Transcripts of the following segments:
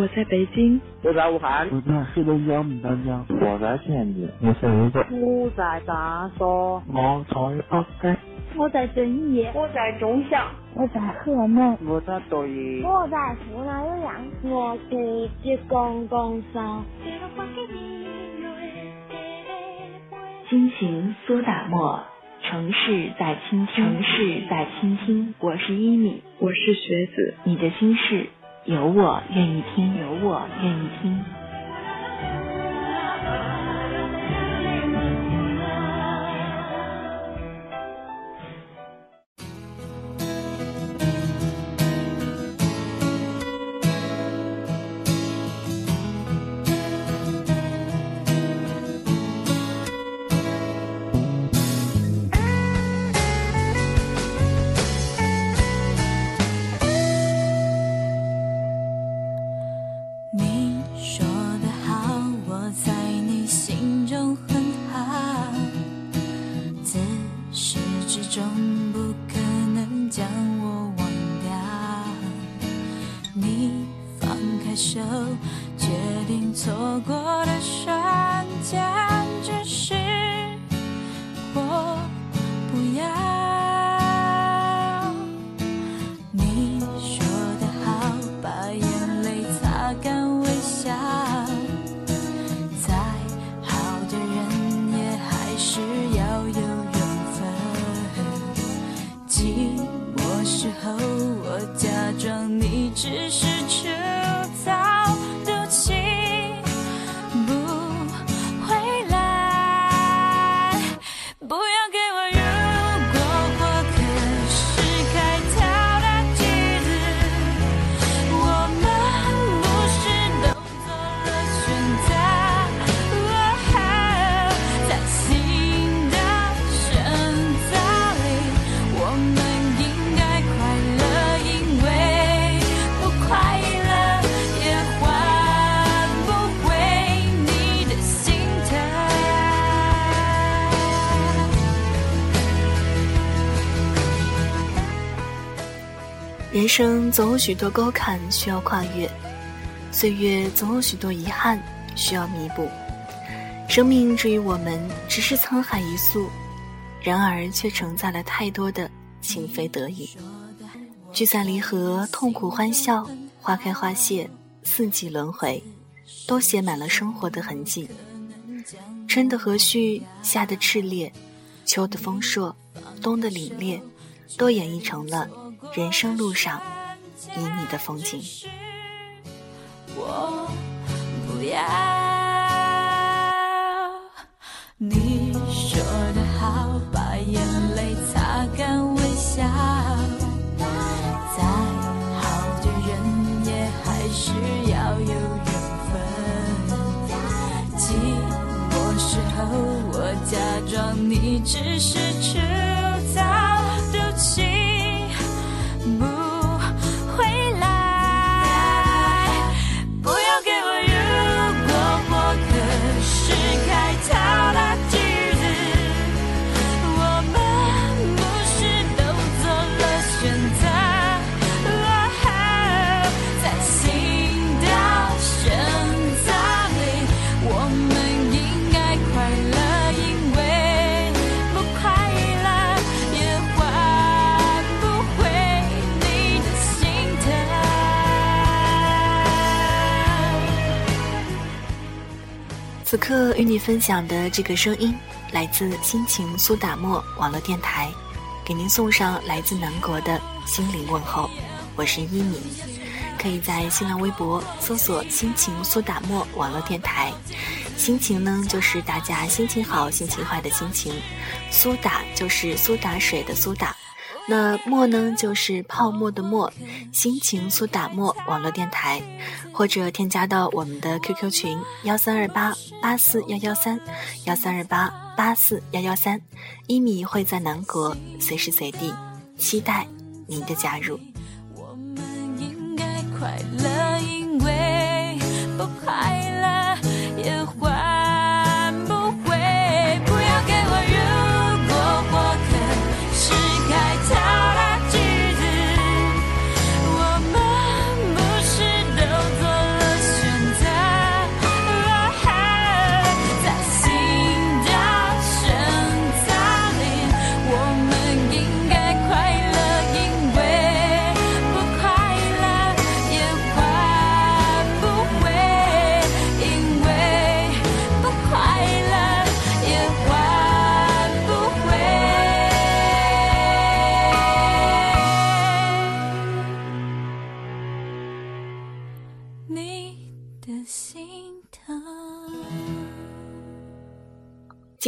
我在北京，我在武汉，我在黑龙江牡丹江，我在天津，我在泸州，我在长沙，我在阿山，我在遵义，我在中祥，我在河南，我在抖音，我在湖南岳阳，我在浙江江山。心情苏打沫，城市在倾听，城市在倾听。我是一米，我是学子，你的心事。有我愿意听，有我愿意听。人生总有许多沟坎需要跨越，岁月总有许多遗憾需要弥补。生命之于我们只是沧海一粟，然而却承载了太多的情非得已。聚散离合，痛苦欢笑，花开花谢，四季轮回，都写满了生活的痕迹。春的和煦，夏的炽烈，秋的丰硕，冬的凛冽，都演绎成了。人生路上，旖旎的风景。我不要你说的好，把眼泪擦干，微笑。再好的人也还是要有缘分。寂寞时候，我假装你只是你分享的这个声音，来自心情苏打沫网络电台，给您送上来自南国的心灵问候。我是一米，可以在新浪微博搜索“心情苏打沫网络电台”。心情呢，就是大家心情好、心情坏的心情；苏打就是苏打水的苏打。那沫呢，就是泡沫的沫，心情苏打沫网络电台，或者添加到我们的 QQ 群幺三二八八四幺幺三幺三二八八四幺幺三，一米会在南国随时随地，期待您的加入。我们应该快乐，因为不快乐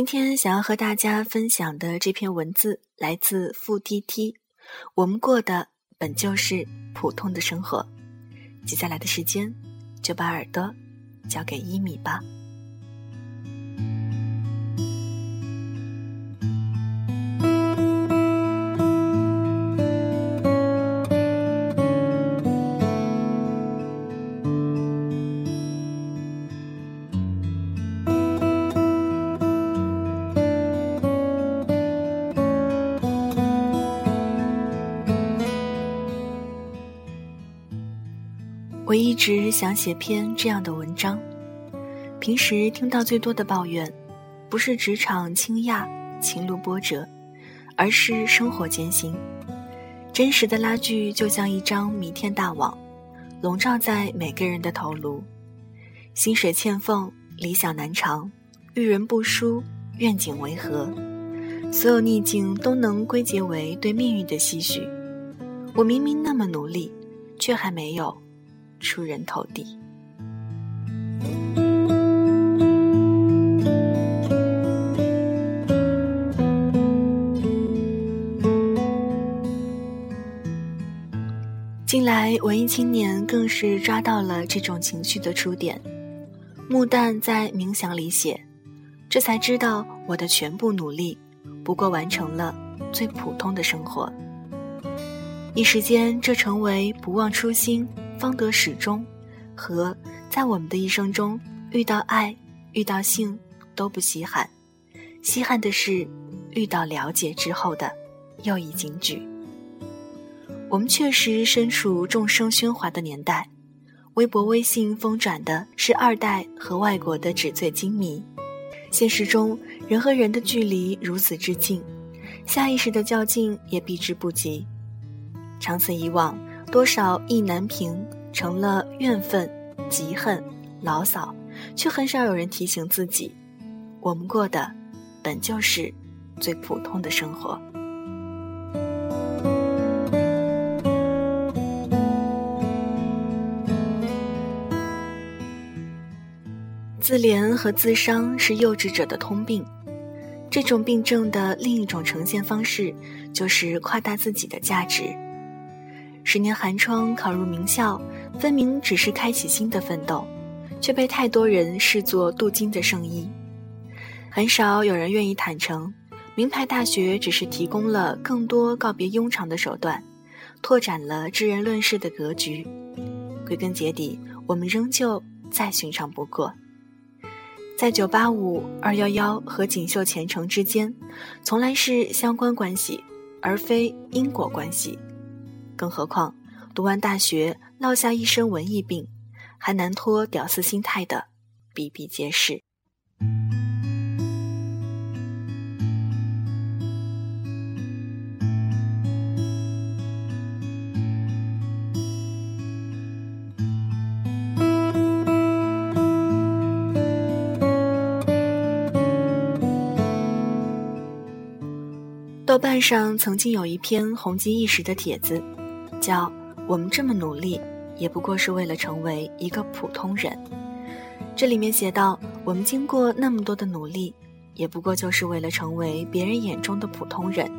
今天想要和大家分享的这篇文字来自付 T T，我们过的本就是普通的生活。接下来的时间，就把耳朵交给一米吧。直想写篇这样的文章。平时听到最多的抱怨，不是职场倾轧、情路波折，而是生活艰辛。真实的拉锯就像一张弥天大网，笼罩在每个人的头颅。薪水欠奉，理想难偿，遇人不淑，愿景违和？所有逆境都能归结为对命运的唏嘘。我明明那么努力，却还没有。出人头地。近来，文艺青年更是抓到了这种情绪的出点。木旦在冥想里写：“这才知道，我的全部努力，不过完成了最普通的生活。”一时间，这成为不忘初心。方得始终，和在我们的一生中遇到爱、遇到性都不稀罕，稀罕的是遇到了解之后的又一惊惧。我们确实身处众生喧哗的年代，微博、微信疯转的是二代和外国的纸醉金迷，现实中人和人的距离如此之近，下意识的较劲也避之不及。长此以往。多少意难平，成了怨愤、嫉恨、牢骚，却很少有人提醒自己：我们过的本就是最普通的生活。自怜和自伤是幼稚者的通病，这种病症的另一种呈现方式，就是夸大自己的价值。十年寒窗考入名校，分明只是开启新的奋斗，却被太多人视作镀金的圣衣。很少有人愿意坦诚，名牌大学只是提供了更多告别庸常的手段，拓展了知人论事的格局。归根结底，我们仍旧再寻常不过。在九八五、二幺幺和锦绣前程之间，从来是相关关系，而非因果关系。更何况，读完大学落下一身文艺病，还难脱屌丝心态的比比皆是。豆瓣上曾经有一篇红极一时的帖子。叫我们这么努力，也不过是为了成为一个普通人。这里面写到，我们经过那么多的努力，也不过就是为了成为别人眼中的普通人，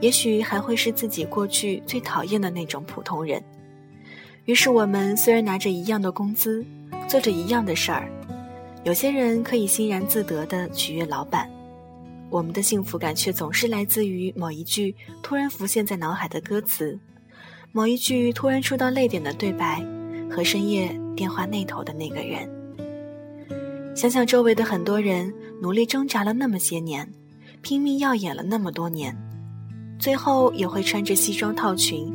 也许还会是自己过去最讨厌的那种普通人。于是，我们虽然拿着一样的工资，做着一样的事儿，有些人可以欣然自得地取悦老板，我们的幸福感却总是来自于某一句突然浮现在脑海的歌词。某一句突然触到泪点的对白，和深夜电话那头的那个人。想想周围的很多人，努力挣扎了那么些年，拼命耀眼了那么多年，最后也会穿着西装套裙，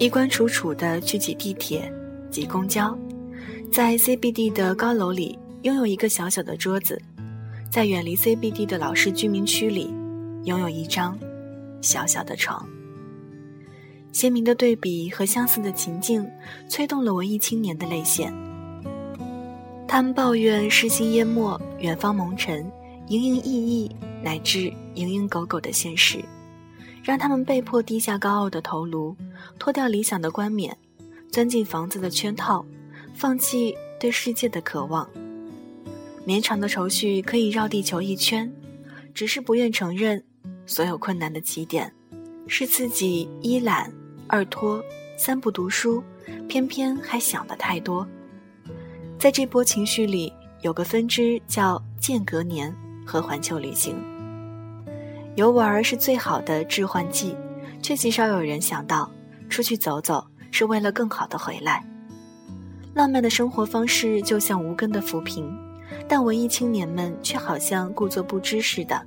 衣冠楚楚的去挤地铁、挤公交，在 CBD 的高楼里拥有一个小小的桌子，在远离 CBD 的老式居民区里，拥有一张小小的床。鲜明的对比和相似的情境，催动了文艺青年的泪腺。他们抱怨世心淹没，远方蒙尘，营营役役，乃至蝇营狗苟的现实，让他们被迫低下高傲的头颅，脱掉理想的冠冕，钻进房子的圈套，放弃对世界的渴望。绵长的愁绪可以绕地球一圈，只是不愿承认，所有困难的起点是自己一懒、二拖、三不读书，偏偏还想的太多。在这波情绪里，有个分支叫间隔年和环球旅行。游玩是最好的致幻剂，却极少有人想到，出去走走是为了更好的回来。浪漫的生活方式就像无根的浮萍，但文艺青年们却好像故作不知似的。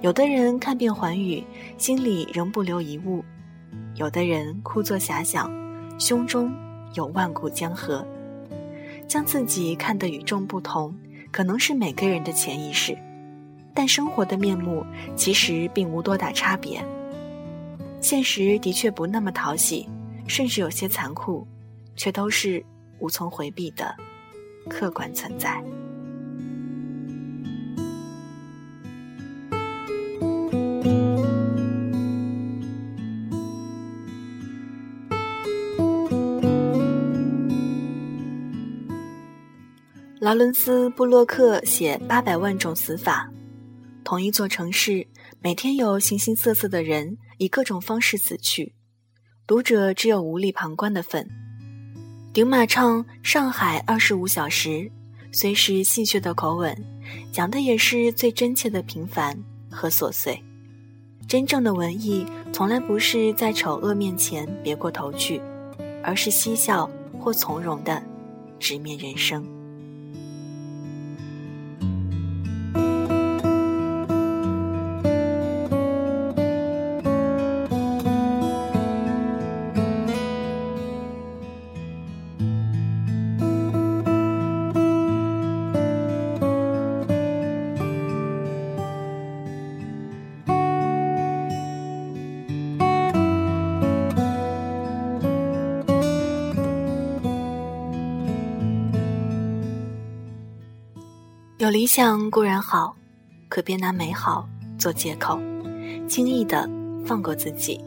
有的人看遍寰宇，心里仍不留一物；有的人枯坐遐想，胸中有万古江河。将自己看得与众不同，可能是每个人的潜意识，但生活的面目其实并无多大差别。现实的确不那么讨喜，甚至有些残酷，却都是。无从回避的客观存在。劳伦斯·布洛克写《八百万种死法》，同一座城市，每天有形形色色的人以各种方式死去，读者只有无力旁观的份。顶马唱《上海二十五小时》，虽是戏谑的口吻，讲的也是最真切的平凡和琐碎。真正的文艺，从来不是在丑恶面前别过头去，而是嬉笑或从容的直面人生。有理想固然好，可别拿美好做借口，轻易的放过自己。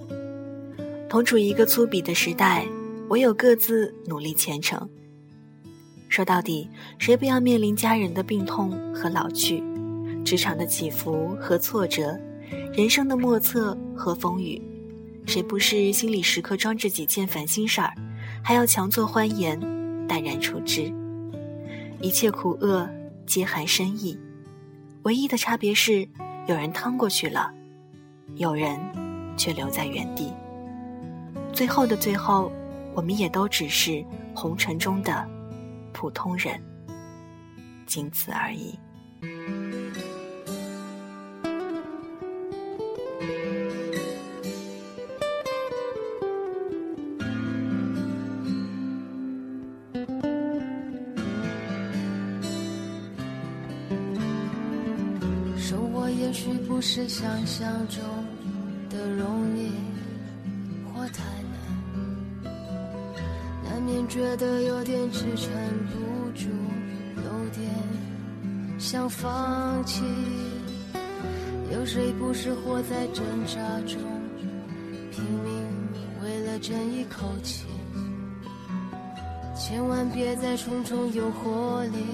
同处一个粗鄙的时代，唯有各自努力前程。说到底，谁不要面临家人的病痛和老去，职场的起伏和挫折，人生的莫测和风雨？谁不是心里时刻装着几件烦心事儿，还要强作欢颜，淡然处之？一切苦厄。皆含深意，唯一的差别是，有人趟过去了，有人却留在原地。最后的最后，我们也都只是红尘中的普通人，仅此而已。也许不是想象中的容易或太难，难免觉得有点支撑不住，有点想放弃。有谁不是活在挣扎中，拼命为了争一口气？千万别在重重诱惑里，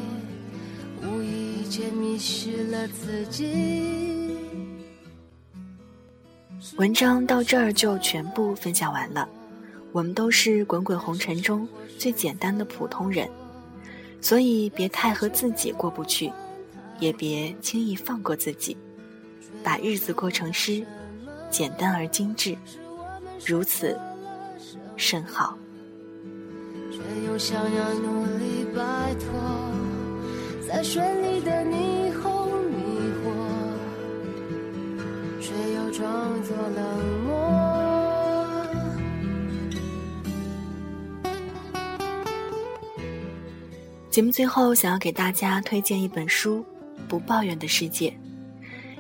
无意间迷失了自己。文章到这儿就全部分享完了。我们都是滚滚红尘中最简单的普通人，所以别太和自己过不去，也别轻易放过自己。把日子过成诗，简单而精致，如此甚好。却又想要努力摆脱，在绚丽的霓虹迷惑，却又。装作冷漠。节目最后，想要给大家推荐一本书《不抱怨的世界》，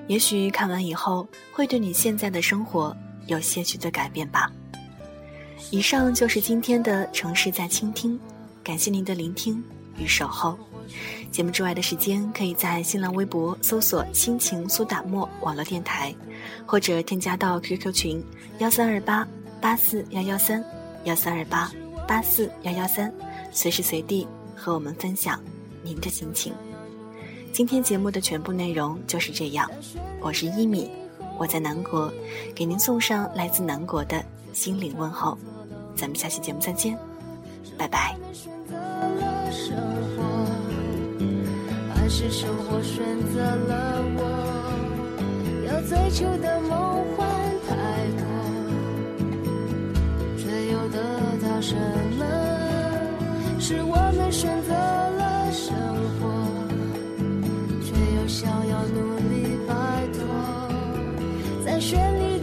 也许看完以后会对你现在的生活有些许的改变吧。以上就是今天的城市在倾听，感谢您的聆听与守候。节目之外的时间，可以在新浪微博搜索“心情苏打沫网络电台”。或者添加到 QQ 群幺三二八八四幺幺三幺三二八八四幺幺三，随时随地和我们分享您的心情。今天节目的全部内容就是这样，我是一米，我在南国，给您送上来自南国的心灵问候，咱们下期节目再见，拜拜。是生活选择了我，要追求的梦幻太多，却又得到什么？是我们选择了生活，却又想要努力摆脱，在绚丽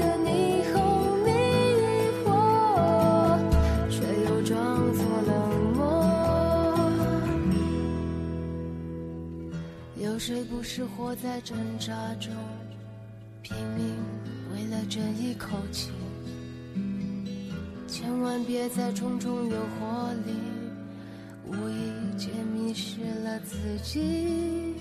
谁不是活在挣扎中，拼命为了争一口气？千万别在重重诱惑里。无意间迷失了自己。